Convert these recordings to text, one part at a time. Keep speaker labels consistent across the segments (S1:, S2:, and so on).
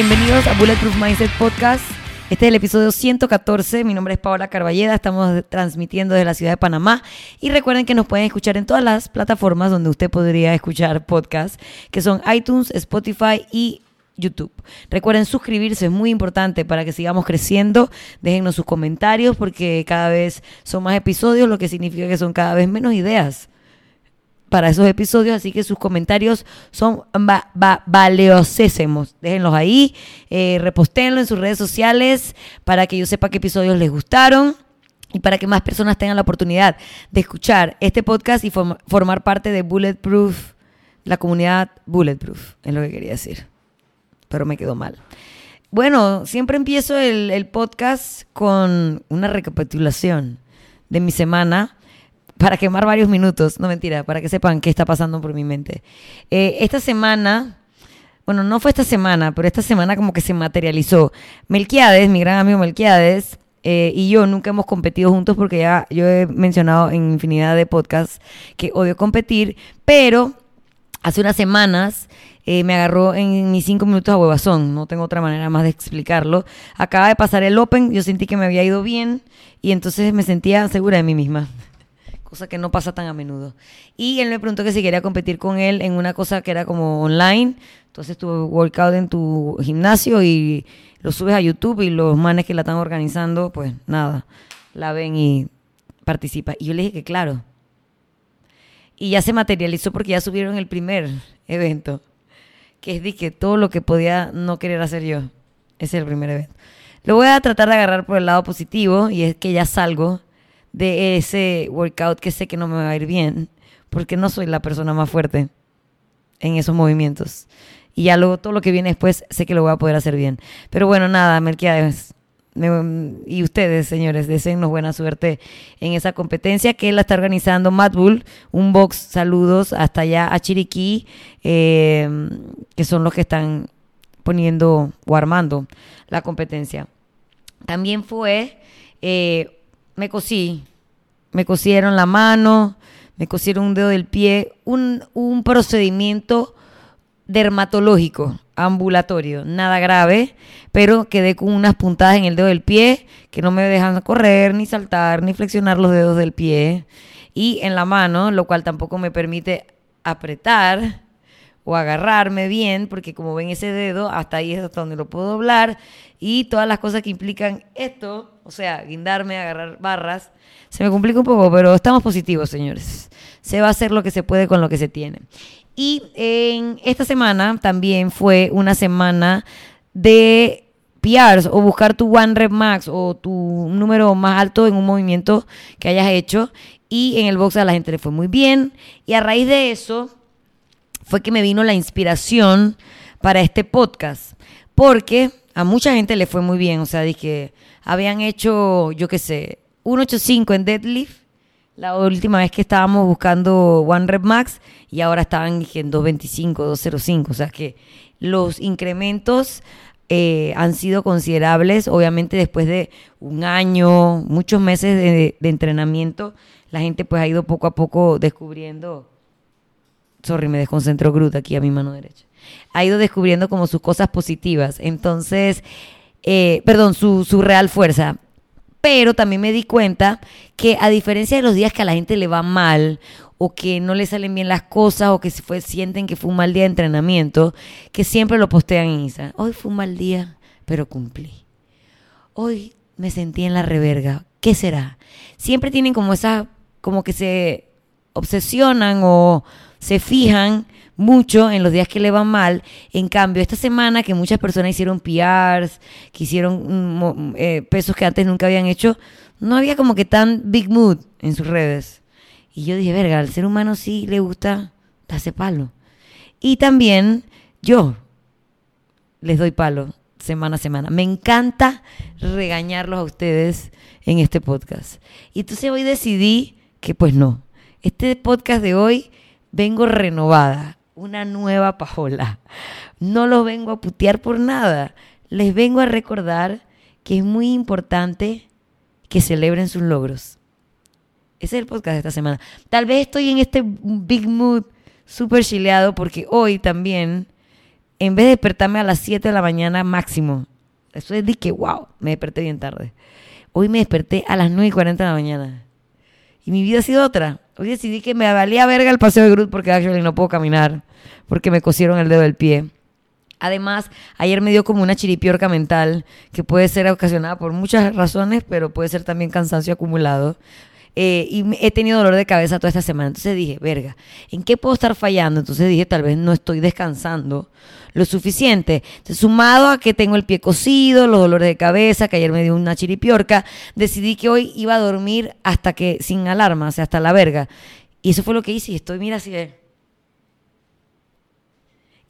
S1: bienvenidos a Bulletproof Mindset Podcast. Este es el episodio 114. Mi nombre es Paola Carballeda. Estamos transmitiendo desde la ciudad de Panamá. Y recuerden que nos pueden escuchar en todas las plataformas donde usted podría escuchar podcasts, que son iTunes, Spotify y YouTube. Recuerden suscribirse, es muy importante para que sigamos creciendo. Déjennos sus comentarios porque cada vez son más episodios, lo que significa que son cada vez menos ideas para esos episodios, así que sus comentarios son va, valiosísimos. Déjenlos ahí, eh, reposténlo en sus redes sociales para que yo sepa qué episodios les gustaron y para que más personas tengan la oportunidad de escuchar este podcast y formar parte de Bulletproof, la comunidad Bulletproof, es lo que quería decir pero me quedó mal. Bueno, siempre empiezo el, podcast con una recapitulación de mi semana para quemar varios minutos, no mentira, para que sepan qué está pasando por mi mente. Eh, esta semana, bueno, no fue esta semana, pero esta semana como que se materializó. Melquiades, mi gran amigo Melquiades, eh, y yo nunca hemos competido juntos porque ya yo he mencionado en infinidad de podcasts que odio competir, pero hace unas semanas eh, me agarró en mis cinco minutos a huevazón, no tengo otra manera más de explicarlo. Acaba de pasar el Open, yo sentí que me había ido bien y entonces me sentía segura de mí misma, cosa que no pasa tan a menudo. Y él me preguntó que si quería competir con él en una cosa que era como online, entonces tu workout en tu gimnasio y lo subes a YouTube y los manes que la están organizando, pues nada, la ven y participa. Y yo le dije que claro. Y ya se materializó porque ya subieron el primer evento que es que todo lo que podía no querer hacer yo. Ese es el primer evento. Lo voy a tratar de agarrar por el lado positivo y es que ya salgo de ese workout que sé que no me va a ir bien porque no soy la persona más fuerte en esos movimientos. Y ya luego todo lo que viene después sé que lo voy a poder hacer bien. Pero bueno, nada, Melquiades, y ustedes, señores, deseennos buena suerte en esa competencia que la está organizando Matt Bull, un box, saludos hasta allá a Chiriquí, em, que son los que están poniendo o armando la competencia. También fue, eh, me cosí, me cosieron la mano, me cosieron un dedo del pie, un, un procedimiento dermatológico ambulatorio, nada grave, pero quedé con unas puntadas en el dedo del pie que no me dejan correr, ni saltar, ni flexionar los dedos del pie, y en la mano, lo cual tampoco me permite apretar o agarrarme bien, porque como ven ese dedo, hasta ahí es hasta donde lo puedo doblar, y todas las cosas que implican esto, o sea, guindarme, agarrar barras, se me complica un poco, pero estamos positivos, señores. Se va a hacer lo que se puede con lo que se tiene. Y en esta semana también fue una semana de PRs o buscar tu One Rep Max o tu número más alto en un movimiento que hayas hecho. Y en el box a la gente le fue muy bien. Y a raíz de eso fue que me vino la inspiración para este podcast. Porque a mucha gente le fue muy bien. O sea, dije, habían hecho, yo qué sé, 185 en deadlift la última vez que estábamos buscando One Rep Max y ahora estaban en 225, 205. O sea que los incrementos eh, han sido considerables. Obviamente después de un año, muchos meses de, entrenamiento, la gente pues ha ido poco a poco descubriendo... Sorry, me desconcentro Groot aquí a mi mano derecha. Ha ido descubriendo como sus cosas positivas. Entonces, eh, perdón, su, su real fuerza pero también me di cuenta que a diferencia de los días que a la gente le va mal o que no le salen bien las cosas o que se fue, sienten que fue un mal día de entrenamiento, que siempre lo postean en Instagram. Hoy fue un mal día, pero cumplí. Hoy me sentí en la reverga. ¿Qué será? Siempre tienen como esa, como que se obsesionan o se fijan mucho en los días que le van mal. En cambio, esta semana que muchas personas hicieron PRs, que hicieron mm, eh, pesos que antes nunca habían hecho, no había como que tan big mood en sus redes. Y yo dije, verga, al ser humano sí le gusta darse palo. Y también yo les doy palo semana a semana. Me encanta regañarlos a ustedes en este podcast. Y entonces hoy decidí que pues no. Este podcast de hoy vengo renovada una nueva Paola. No los vengo a putear por nada. Les vengo a recordar que es muy importante que celebren sus logros. Ese es el podcast de esta semana. Tal vez estoy en este big mood súper chileado porque hoy también en vez de despertarme a las 7 de la mañana máximo, eso es de que, wow, me desperté bien tarde. Hoy me desperté a las 9 y 40 de la mañana. Y mi vida ha sido otra. Hoy decidí que me valía verga el paseo de Groot porque actually no puedo caminar. Porque me cosieron el dedo del pie. Además, ayer me dio como una chiripiorca mental que puede ser ocasionada por muchas razones, pero puede ser también cansancio acumulado. Eh, y he tenido dolor de cabeza toda esta semana. Entonces dije, verga, ¿en qué puedo estar fallando? Entonces dije, tal vez no estoy descansando lo suficiente. Sumado a que tengo el pie cocido, los dolores de cabeza, que ayer me dio una chiripiorca, decidí que hoy iba a dormir hasta que, sin alarma, o sea, hasta la verga. Y eso fue lo que hice y estoy, mira, así de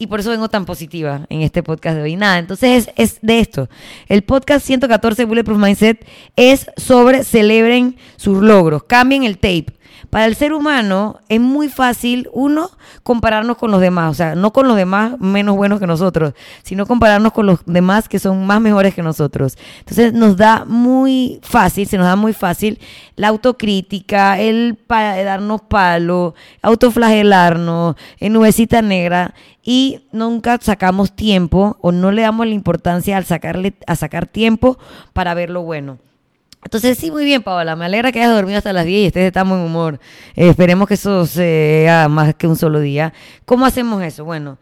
S1: y por eso vengo tan positiva en este podcast de hoy. Nada, entonces es, de esto. El podcast 114 Bulletproof Mindset es sobre celebren sus logros, cambien el tape. Para el ser humano es muy fácil, uno, compararnos con los demás, o sea, no con los demás menos buenos que nosotros, sino compararnos con los demás que son más mejores que nosotros. Entonces nos da muy fácil, se nos da muy fácil la autocrítica, el darnos palo, autoflagelarnos, en nubecita negra y nunca sacamos tiempo o no le damos la importancia al sacarle a sacar tiempo para ver lo bueno. Entonces, sí, muy bien, Paola. Me alegra que hayas dormido hasta las 10 y estés de buen humor. Esperemos que eso sea más que un solo día. ¿Cómo hacemos eso? Bueno,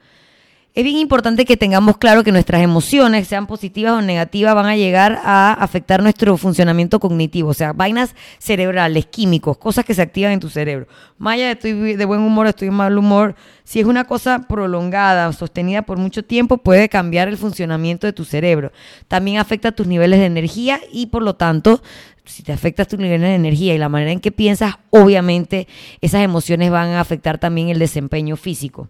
S1: es bien importante que tengamos claro que nuestras emociones, sean positivas o negativas, van a llegar a afectar nuestro funcionamiento cognitivo, o sea, vainas cerebrales, químicos, cosas que se activan en tu cerebro. Maya, estoy de buen humor, estoy de mal humor. Si es una cosa prolongada o sostenida por mucho tiempo, puede cambiar el funcionamiento de tu cerebro. También afecta tus niveles de energía y por lo tanto si te afecta tu nivel de energía y la manera en que piensas, obviamente esas emociones van a afectar también el desempeño físico.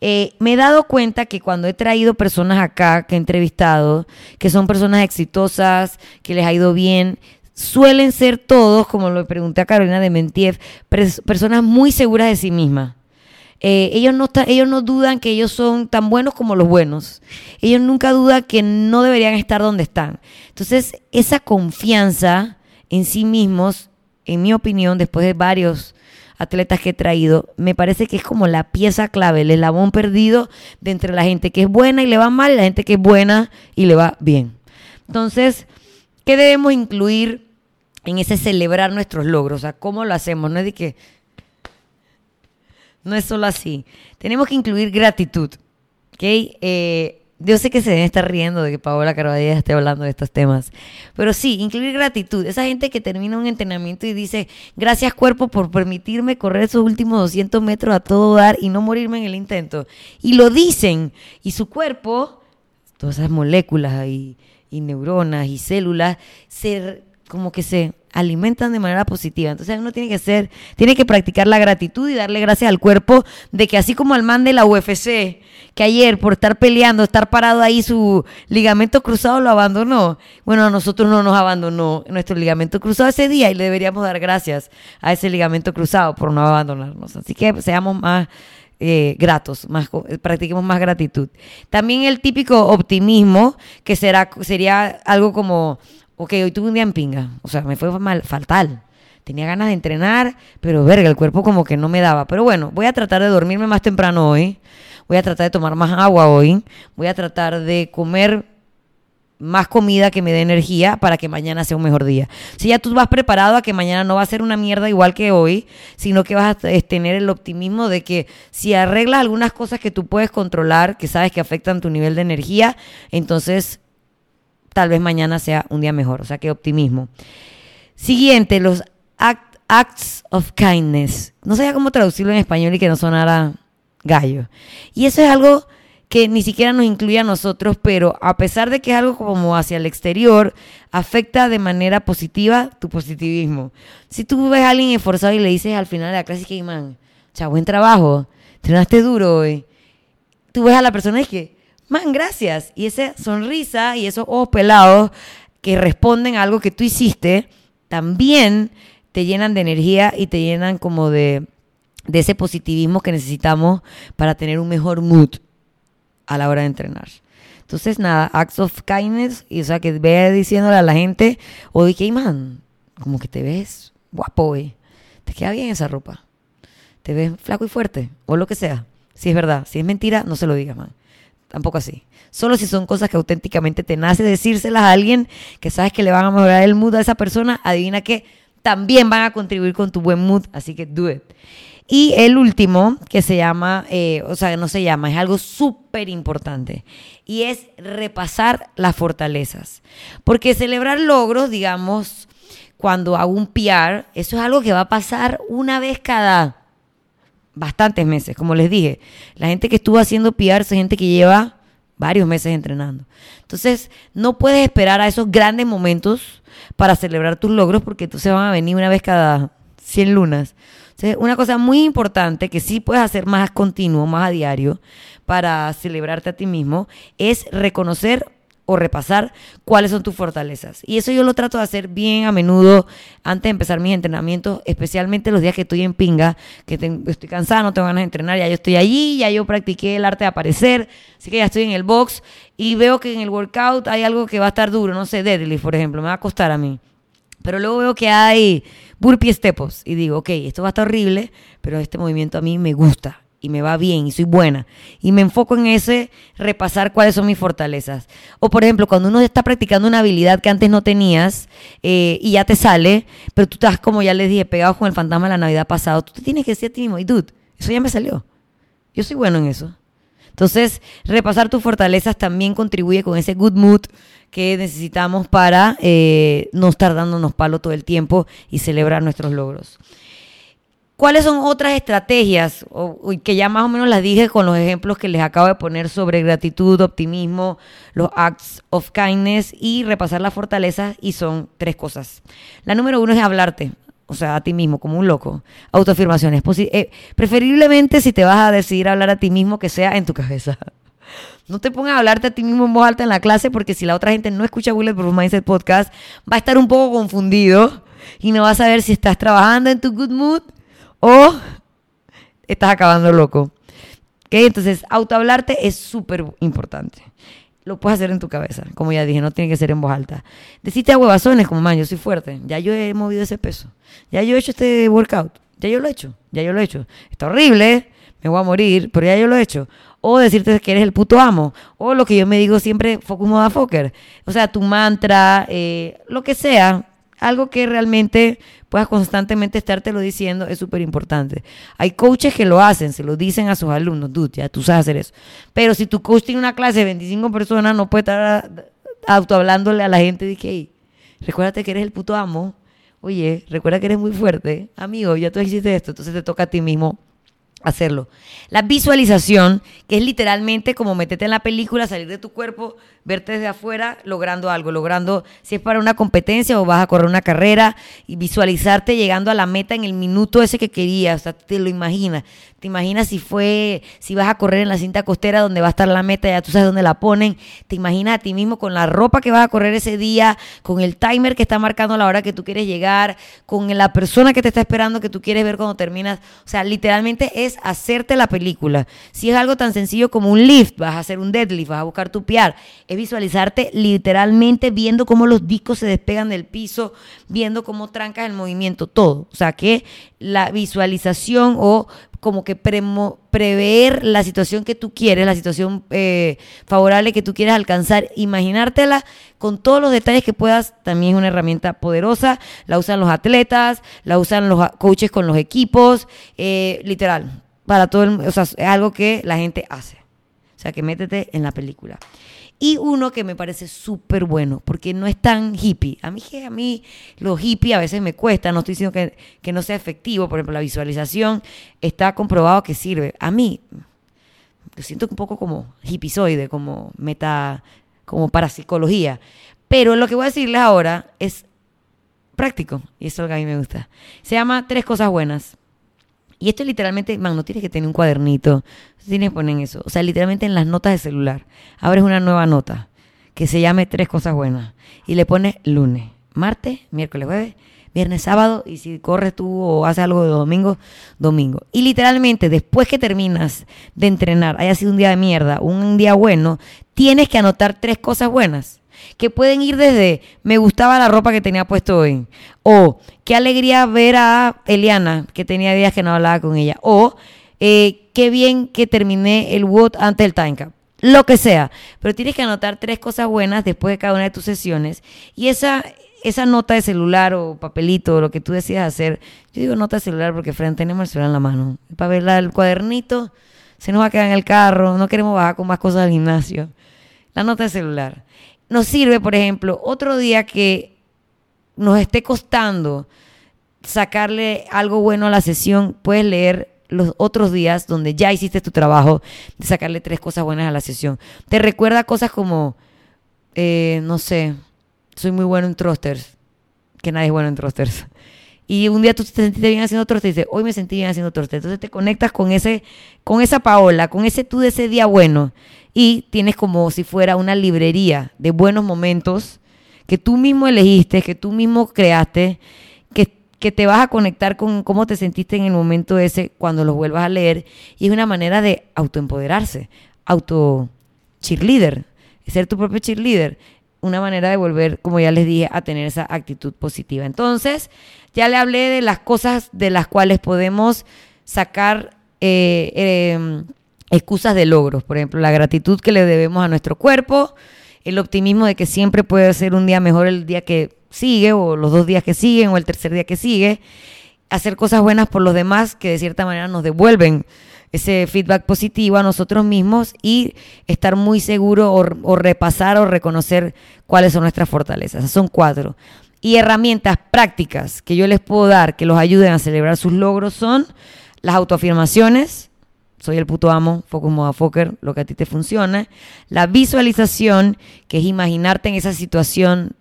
S1: Eh, me he dado cuenta que cuando he traído personas acá que he entrevistado, que son personas exitosas, que les ha ido bien, suelen ser todos, como lo pregunté a Carolina de Mentiev, personas muy seguras de sí mismas. Eh, ellos, no ellos no dudan que ellos son tan buenos como los buenos. Ellos nunca dudan que no deberían estar donde están. Entonces, esa confianza en sí mismos, en mi opinión, después de varios atletas que he traído, me parece que es como la pieza clave, el eslabón perdido de entre la gente que es buena y le va mal y la gente que es buena y le va bien. Entonces, ¿qué debemos incluir en ese celebrar nuestros logros? O sea, ¿cómo lo hacemos? No es de que... No es solo así. Tenemos que incluir gratitud. ¿Ok? Eh, yo sé que se deben estar riendo de que Paola Carvajal esté hablando de estos temas. Pero sí, incluir gratitud. Esa gente que termina un entrenamiento y dice, gracias cuerpo por permitirme correr esos últimos 200 metros a todo dar y no morirme en el intento. Y lo dicen. Y su cuerpo, todas esas moléculas y, y neuronas y células, se, como que se alimentan de manera positiva. Entonces uno tiene que ser, tiene que practicar la gratitud y darle gracias al cuerpo de que así como al man de la UFC, que ayer por estar peleando, estar parado ahí, su ligamento cruzado lo abandonó. Bueno, a nosotros no nos abandonó nuestro ligamento cruzado ese día y le deberíamos dar gracias a ese ligamento cruzado por no abandonarnos. Así que seamos más eh, gratos, más, practiquemos más gratitud. También el típico optimismo, que será, sería algo como ok, hoy tuve un día en pinga, o sea, me fue mal, fatal. Tenía ganas de entrenar, pero verga, el cuerpo como que no me daba. Pero bueno, voy a tratar de dormirme más temprano hoy. Voy a tratar de tomar más agua hoy. Voy a tratar de comer más comida que me dé energía para que mañana sea un mejor día. Si ya tú vas preparado a que mañana no va a ser una mierda igual que hoy, sino que vas a tener el optimismo de que si arreglas algunas cosas que tú puedes controlar, que sabes que afectan tu nivel de energía, entonces tal vez mañana sea un día mejor. O sea, que optimismo. Siguiente, los acts of kindness. No sabía cómo traducirlo en español y que no sonara gallo. Y eso es algo que ni siquiera nos incluye a nosotros, pero a pesar de que es algo como hacia el exterior, afecta de manera positiva tu positivismo. Si tú ves a alguien esforzado y le dices al final de la clase que, man, o buen trabajo, entrenaste duro hoy, tú ves a la persona y es que, man, gracias. Y esa sonrisa y esos ojos pelados que responden a algo que tú hiciste, también te llenan de energía y te llenan como de, ese positivismo que necesitamos para tener un mejor mood a la hora de entrenar. Entonces, nada, acts of kindness, y o sea, que ve diciéndole a la gente, oye, que man, como que te ves guapo, hoy. Te queda bien esa ropa. Te ves flaco y fuerte, o lo que sea. Si es verdad, si es mentira, no se lo digas, man tampoco así. Solo si son cosas que auténticamente te nace decírselas a alguien que sabes que le van a mejorar el mood a esa persona, adivina que también van a contribuir con tu buen mood, así que do it. Y el último, que se llama, eh, o sea, no se llama, es algo súper importante, y es repasar las fortalezas. Porque celebrar logros, digamos, cuando hago un PR, eso es algo que va a pasar una vez cada bastantes meses, como les dije. La gente que estuvo haciendo PR es gente que lleva varios meses entrenando. Entonces, no puedes esperar a esos grandes momentos para celebrar tus logros porque entonces van a venir una vez cada 100 lunas. una cosa muy importante que sí puedes hacer más continuo, más a diario, para celebrarte a ti mismo, es reconocer o repasar cuáles son tus fortalezas. Y eso yo lo trato de hacer bien a menudo antes de empezar mis entrenamientos, especialmente los días que estoy en pinga, que estoy cansada, no tengo ganas de entrenar, ya yo estoy allí, ya yo practiqué el arte de aparecer, así que ya estoy en el box y veo que en el workout hay algo que va a estar duro, no sé, deadlift, por ejemplo, me va a costar a mí. Pero luego veo que hay burpee step-ups y digo, ok, esto va a estar horrible, pero este movimiento a mí me gusta y me va bien y soy buena. Y me enfoco en ese repasar cuáles son mis fortalezas. O por ejemplo, cuando uno está practicando una habilidad que antes no tenías eh, y ya te sale, pero tú estás como ya les dije, pegado con el fantasma de la Navidad pasado, tú te tienes que decir a ti dude, eso ya me salió. Yo soy bueno en eso. Entonces, repasar tus fortalezas también contribuye con ese good mood que necesitamos para eh, no estar dándonos palo todo el tiempo y celebrar nuestros logros. ¿Cuáles son otras estrategias? O, que ya más o menos las dije con los ejemplos que les acabo de poner sobre gratitud, optimismo, los acts of kindness y repasar las fortalezas. Y son tres cosas. La número uno es hablarte, o sea, a ti mismo, como un loco. Autoafirmaciones. Eh, preferiblemente si te vas a decidir hablar a ti mismo, que sea en tu cabeza. No te pongas a hablarte a ti mismo en voz alta en la clase porque si la otra gente no escucha Bulletproof Mindset Podcast, va a estar un poco confundido y no va a saber si estás trabajando en tu good mood o estás acabando loco. Entonces, autohablarte es súper importante. Lo puedes hacer en tu cabeza, como ya dije, no tiene que ser en voz alta. Decite a huevazones como, man, yo soy fuerte, ya yo he movido ese peso, ya yo he hecho este workout, ya yo lo he hecho, ya yo lo he hecho. Está horrible, me voy a morir, pero ya yo lo he hecho. O decirte que eres el puto amo, o lo que yo me digo siempre, focus motherfucker. O sea, tu mantra, eh, lo que sea, algo que realmente puedas constantemente estártelo diciendo es súper importante. Hay coaches que lo hacen, se lo dicen a sus alumnos, dude, ya tú sabes hacer eso. Pero si tu coach tiene una clase de 25 personas, no puede estar autohablándole a la gente de que, hey, recuérdate que eres el puto amo. Oye, recuerda que eres muy fuerte. Amigo, ya tú hiciste esto, entonces te toca a ti mismo hacerlo. La visualización, que es literalmente como meterte en la película, salir de tu cuerpo, verte desde afuera, logrando algo, logrando, si es para una competencia o vas a correr una carrera, y visualizarte llegando a la meta en el minuto ese que querías, o sea, te lo imaginas. Te imaginas si fue, si vas a correr en la cinta costera donde va a estar la meta, ya tú sabes dónde la ponen. Te imaginas a ti mismo con la ropa que vas a correr ese día, con el timer que está marcando la hora que tú quieres llegar, con la persona que te está esperando que tú quieres ver cuando terminas. O sea, literalmente es hacerte la película. Si es algo tan sencillo como un lift, vas a hacer un deadlift, vas a buscar tu PR. Es visualizarte literalmente viendo cómo los discos se despegan del piso, viendo cómo trancas el movimiento, todo. O sea, que la visualización o como que prever la situación que tú quieres, la situación eh, favorable que tú quieres alcanzar, imaginártela con todos los detalles que puedas, también es una herramienta poderosa, la usan los atletas, la usan los coaches con los equipos, eh, literal, para todo el, o sea, es algo que la gente hace. O sea, que métete en la película. Y uno que me parece súper bueno, porque no es tan hippie. A mí, a mí los hippie a veces me cuesta, no estoy diciendo que, que no sea efectivo. Por ejemplo, la visualización está comprobado que sirve. A mí, lo siento un poco como hippiesoide, como meta, como para psicología. Pero lo que voy a decirles ahora es práctico, y eso es lo que a mí me gusta. Se llama Tres Cosas Buenas. Y esto literalmente, man, no tienes que tener un cuadernito, tienes que poner eso. O sea, literalmente en las notas de celular, abres una nueva nota que se llame Tres Cosas Buenas y le pones lunes, martes, miércoles, jueves, viernes, sábado y si corres tú o haces algo de domingo, domingo. Y literalmente después que terminas de entrenar, haya sido un día de mierda, un día bueno, tienes que anotar tres cosas buenas que pueden ir desde me gustaba la ropa que tenía puesto hoy, o qué alegría ver a Eliana, que tenía días que no hablaba con ella, o eh, qué bien que terminé el WOD antes del time cap. lo que sea. Pero tienes que anotar tres cosas buenas después de cada una de tus sesiones. Y esa, esa nota de celular o papelito o lo que tú decidas hacer, yo digo nota de celular porque frente tenemos el celular en la mano. Para ver el cuadernito, se nos va a quedar en el carro, no queremos bajar con más cosas al gimnasio. La nota de celular. Nos sirve, por ejemplo, otro día que nos esté costando sacarle algo bueno a la sesión, puedes leer los otros días donde ya hiciste tu trabajo de sacarle tres cosas buenas a la sesión. Te recuerda cosas como, eh, no sé, soy muy bueno en thrusters, que nadie es bueno en thrusters. Y un día tú te sentiste bien haciendo thrusters y dices, hoy me sentí bien haciendo thrusters. Entonces te conectas con, ese, con esa Paola, con ese tú de ese día bueno. Y tienes como si fuera una librería de buenos momentos que tú mismo elegiste, que tú mismo creaste que te vas a conectar con cómo te sentiste en el momento ese cuando los vuelvas a leer. Y es una manera de autoempoderarse, auto cheerleader, ser tu propio cheerleader. Una manera de volver, como ya les dije, a tener esa actitud positiva. Entonces, ya le hablé de las cosas de las cuales podemos sacar eh, em, excusas de logros. Por ejemplo, la gratitud que le debemos a nuestro cuerpo, el optimismo de que siempre puede ser un día mejor el día que sigue, o los dos días que siguen, o el tercer día que sigue, hacer cosas buenas por los demás que de cierta manera nos devuelven ese feedback positivo a nosotros mismos y estar muy seguro o, repasar o reconocer cuáles son nuestras fortalezas. son cuatro. Y herramientas prácticas que yo les puedo dar que los ayuden a celebrar sus logros son las autoafirmaciones, soy el puto amo, focus motherfucker, lo que a ti te funciona. La visualización, que es imaginarte en esa situación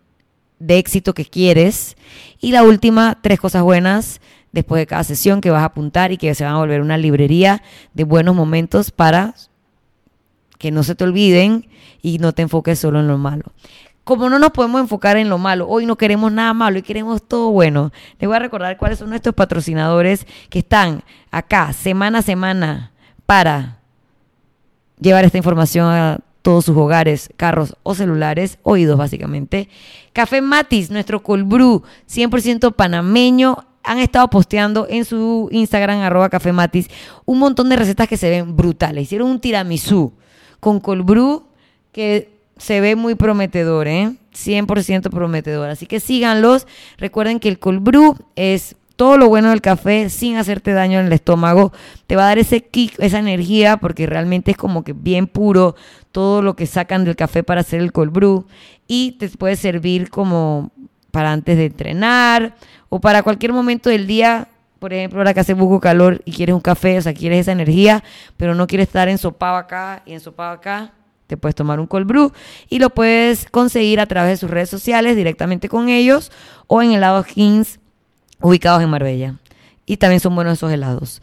S1: de éxito que quieres. Y la última, tres cosas buenas después de cada sesión que vas a apuntar y que se van a volver una librería de buenos momentos para que no se te olviden y no te enfoques solo en lo malo. Como no nos podemos enfocar en lo malo, hoy no queremos nada malo y queremos todo bueno. Les voy a recordar cuáles son nuestros patrocinadores que están acá semana a semana para llevar esta información a todos sus hogares, carros o celulares, oídos básicamente. Café Matis, nuestro cold brew 100% panameño, han estado posteando en su Instagram, arroba Café Matis, un montón de recetas que se ven brutales. Hicieron un tiramisú con cold brew que se ve muy prometedor, ¿eh? 100% prometedor. Así que síganlos. Recuerden que el cold brew es todo lo bueno del café sin hacerte daño en el estómago. Te va a dar ese kick, esa energía, porque realmente es como que bien puro todo lo que sacan del café para hacer el cold brew. Y te puede servir como para antes de entrenar o para cualquier momento del día. Por ejemplo, ahora que hace poco calor y quieres un café, o sea, quieres esa energía, pero no quieres estar ensopado acá y ensopado acá te puedes tomar un cold brew y lo puedes conseguir a través de sus redes sociales directamente con ellos o en el lado Kings ubicados en Marbella. Y también son buenos esos helados.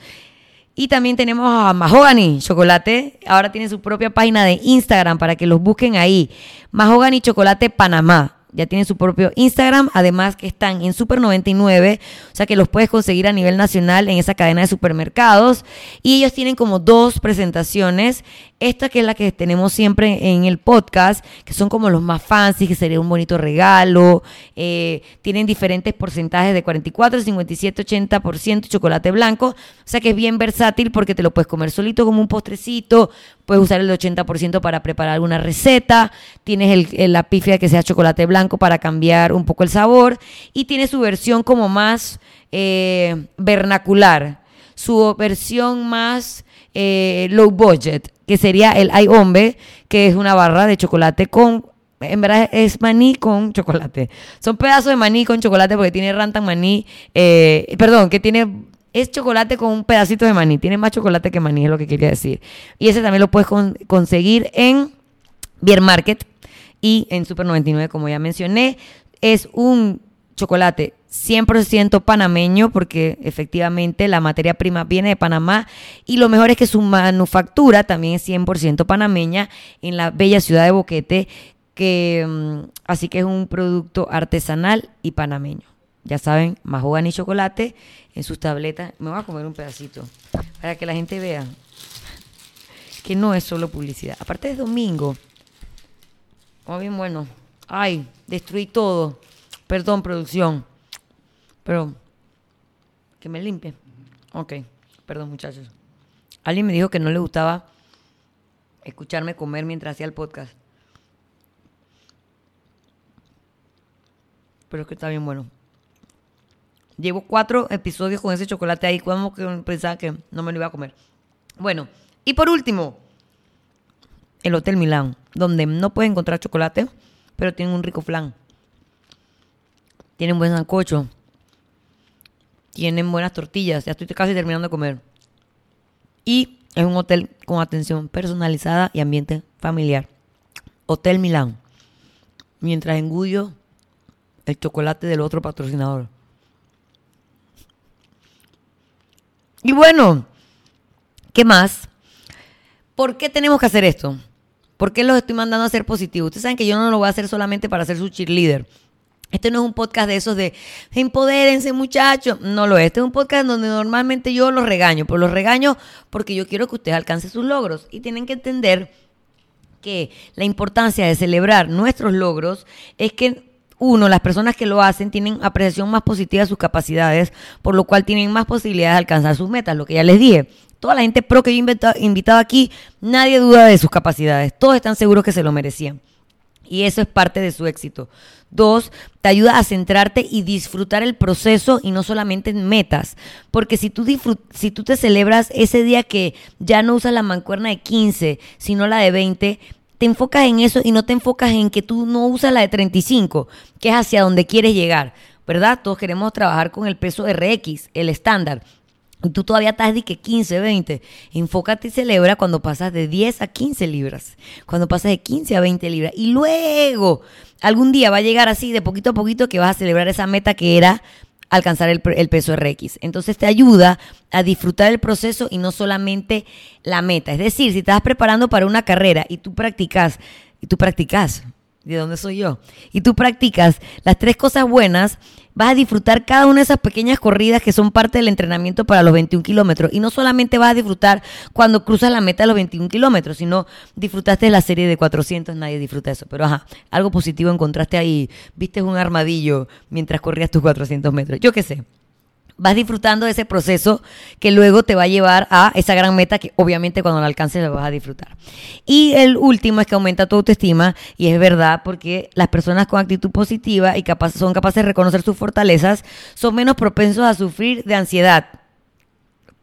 S1: Y también tenemos a Mahogany Chocolate. Ahora tiene su propia página de Instagram para que los busquen ahí. Mahogany Chocolate Panamá ya tienen su propio Instagram, además que están en Super 99, o sea que los puedes conseguir a nivel nacional en esa cadena de supermercados. Y ellos tienen como dos presentaciones, esta que es la que tenemos siempre en el podcast, que son como los más fancy, que sería un bonito regalo, eh, tienen diferentes porcentajes de 44, 57, 80% chocolate blanco, o sea que es bien versátil porque te lo puedes comer solito como un postrecito, puedes usar el 80% para preparar alguna receta, tienes el, la pifia que sea chocolate blanco, para cambiar un poco el sabor. Y tiene su versión como más eh, vernacular, su versión más eh, low budget, que sería el Ay Hombre, que es una barra de chocolate con en verdad es maní con chocolate. Son pedazos de maní con chocolate porque tiene rantan maní, eh, perdón, que tiene, es chocolate con un pedacito de maní. Tiene más chocolate que maní, es lo que quería decir. Y ese también lo puedes conseguir en Beer Market y en Super 99, como ya mencioné, es un chocolate 100% panameño porque efectivamente la materia prima viene de Panamá y lo mejor es que su manufactura también es 100% panameña en la bella ciudad de Boquete, que mm, así que es un producto artesanal y panameño. Ya saben, mahogan y chocolate en sus tabletas. Me voy a comer un pedacito para que la gente vea que no es solo publicidad. Aparte es domingo. Oh, bien bueno. Ay, destruí todo. Perdón, producción. Pero, que me limpie. Ok, perdón, muchachos. Alguien me dijo que no le gustaba escucharme comer mientras hacía el podcast. Pero es que está bien bueno. Llevo cuatro episodios con ese chocolate ahí. Como que pensaba que no me lo iba a comer. Bueno, y por último, el Hotel Milán, donde no puedes encontrar chocolate, pero tienen un rico flan. Tienen buen sancocho. Tienen buenas tortillas. Ya estoy casi terminando de comer. Y es un hotel con atención personalizada y ambiente familiar. Hotel Milán. Mientras engullo el chocolate del otro patrocinador. Y bueno, ¿qué más? ¿Por qué tenemos que hacer esto? ¿Por qué los estoy mandando a ser positivos? Ustedes saben que yo no lo voy a hacer solamente para ser su cheerleader. Este no es un podcast de esos de empodérense muchachos. No lo es. Este es un podcast donde normalmente yo los regaño. Pero los regaño porque yo quiero que ustedes alcancen sus logros. Y tienen que entender que la importancia de celebrar nuestros logros es que uno, las personas que lo hacen tienen apreciación más positiva de sus capacidades, por lo cual tienen más posibilidades de alcanzar sus metas, lo que ya les dije. Toda la gente pro que yo he invitado aquí, nadie duda de sus capacidades, todos están seguros que se lo merecían. Y eso es parte de su éxito. Dos, te ayuda a centrarte y disfrutar el proceso y no solamente en metas. Porque si tú, si tú te celebras ese día que ya no usas la mancuerna de 15, sino la de 20, te enfocas en eso y no te enfocas en que tú no usas la de 35, que es hacia donde quieres llegar, ¿verdad? Todos queremos trabajar con el peso RX, el estándar. Y tú todavía estás de que 15, 20. Enfócate y celebra cuando pasas de 10 a 15 libras. Cuando pasas de 15 a 20 libras. Y luego, algún día va a llegar así, de poquito a poquito, que vas a celebrar esa meta que era alcanzar el, peso RX. Entonces te ayuda a disfrutar el proceso y no solamente la meta. Es decir, si estás preparando para una carrera y tú practicas, y tú practicas, ¿de dónde soy yo? Y tú practicas las tres cosas buenas, vas a disfrutar cada una de esas pequeñas corridas que son parte del entrenamiento para los 21 kilómetros. Y no solamente vas a disfrutar cuando cruzas la meta de los 21 kilómetros, sino disfrutaste la serie de 400, nadie disfruta eso. Pero ajá, algo positivo encontraste ahí, viste un armadillo mientras corrías tus 400 metros. Yo qué sé vas disfrutando de ese proceso que luego te va a llevar a esa gran meta que obviamente cuando la alcances la vas a disfrutar. Y el último es que aumenta tu autoestima y es verdad porque las personas con actitud positiva y son capaces de reconocer sus fortalezas son menos propensos a sufrir de ansiedad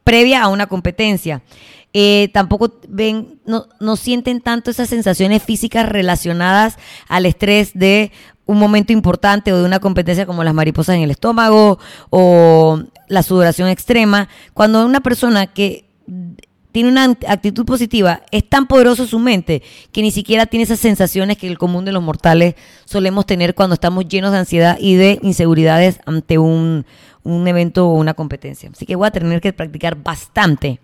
S1: previa a una competencia. Eh, tampoco ven, no, no sienten tanto esas sensaciones físicas relacionadas al estrés de un momento importante o de una competencia como las mariposas en el estómago o la sudoración extrema, cuando una persona que tiene una actitud positiva, es tan poderoso su mente que ni siquiera tiene esas sensaciones que el común de los mortales solemos tener cuando estamos llenos de ansiedad y de inseguridades ante un, un evento o una competencia. Así que voy a tener que practicar bastante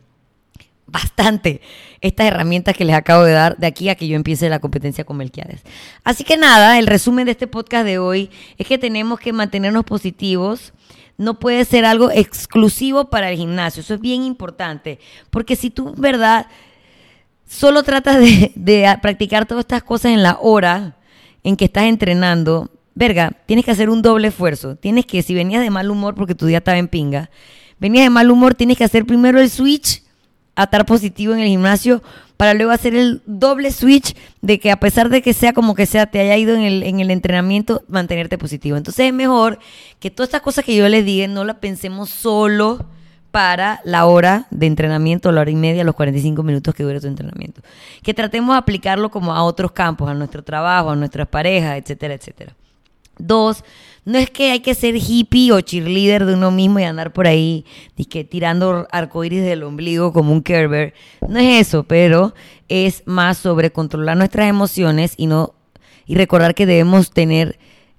S1: bastante estas herramientas que les acabo de dar de aquí a que yo empiece la competencia con Melquiades. Así que nada, el resumen de este podcast de hoy es que tenemos que mantenernos positivos. No puede ser algo exclusivo para el gimnasio. Eso es bien importante. Porque si tú, verdad, solo tratas de, de practicar todas estas cosas en la hora en que estás entrenando, verga, tienes que hacer un doble esfuerzo. Tienes que, si venías de mal humor porque tu día estaba en pinga, venías de mal humor, tienes que hacer primero el switch a estar positivo en el gimnasio para luego hacer el doble switch de que a pesar de que sea como que sea, te haya ido en el, en el entrenamiento, mantenerte positivo. Entonces es mejor que todas estas cosas que yo les diga no las pensemos solo para la hora de entrenamiento, la hora y media, los 45 minutos que dure tu entrenamiento. Que tratemos de aplicarlo como a otros campos, a nuestro trabajo, a nuestras parejas, etcétera, etcétera. Dos, no es que hay que ser hippie o cheerleader de uno mismo y andar por ahí que tirando arcoíris del ombligo como un Kerber. No es eso, pero es más sobre controlar nuestras emociones y no y recordar que debemos tener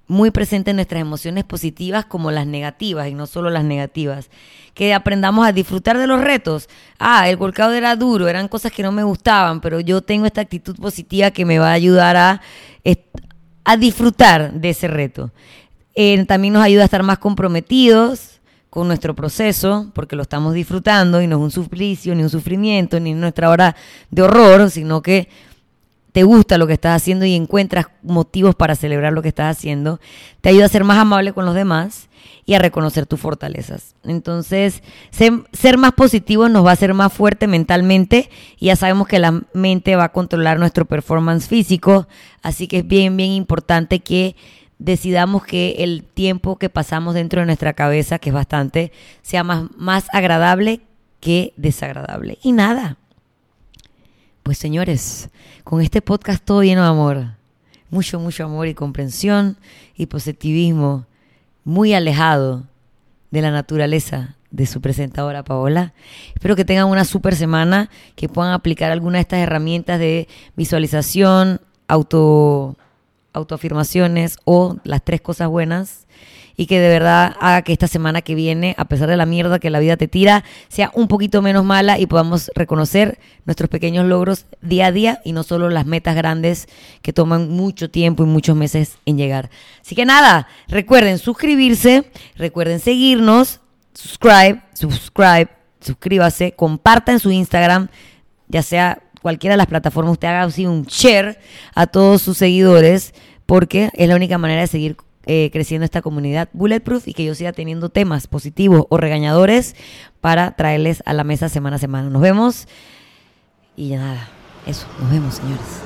S1: muy presentes nuestras emociones positivas como las negativas y no solo las negativas. Que aprendamos a disfrutar de los retos. Ah, el workout era duro, eran cosas que no me gustaban, pero yo tengo esta actitud positiva que me va a ayudar a, a disfrutar de ese reto. Eh, también nos ayuda a estar más comprometidos con nuestro proceso, porque lo estamos disfrutando y no es un suplicio, ni un sufrimiento, ni nuestra hora de horror, sino que te gusta lo que estás haciendo y encuentras motivos para celebrar lo que estás haciendo, te ayuda a ser más amable con los demás y a reconocer tus fortalezas. Entonces, ser, más positivo nos va a hacer más fuerte mentalmente y ya sabemos que la mente va a controlar nuestro performance físico, así que es bien, bien importante que decidamos que el tiempo que pasamos dentro de nuestra cabeza, que es bastante, sea más, más agradable que desagradable. Y nada. Pues señores, con este podcast todo lleno de amor. Mucho, mucho amor y comprensión y positivismo muy alejado de la naturaleza de su presentadora Paola. Espero que tengan una super semana, que puedan aplicar alguna de estas herramientas de visualización, auto, autoafirmaciones o las tres cosas buenas y que de verdad haga que esta semana que viene, a pesar de la mierda que la vida te tira, sea un poquito menos mala y podamos reconocer nuestros pequeños logros día a día y no solo las metas grandes que toman mucho tiempo y muchos meses en llegar. Así que nada, recuerden suscribirse, recuerden seguirnos, subscribe, subscribe, suscríbase, comparta en su Instagram, ya sea cualquiera de las plataformas, usted haga así un share a todos sus seguidores, porque es la única manera de seguir eh, creciendo esta comunidad Bulletproof y que yo siga teniendo temas positivos o regañadores para traerles a la mesa semana a semana. Nos vemos y nada, eso, nos vemos señores.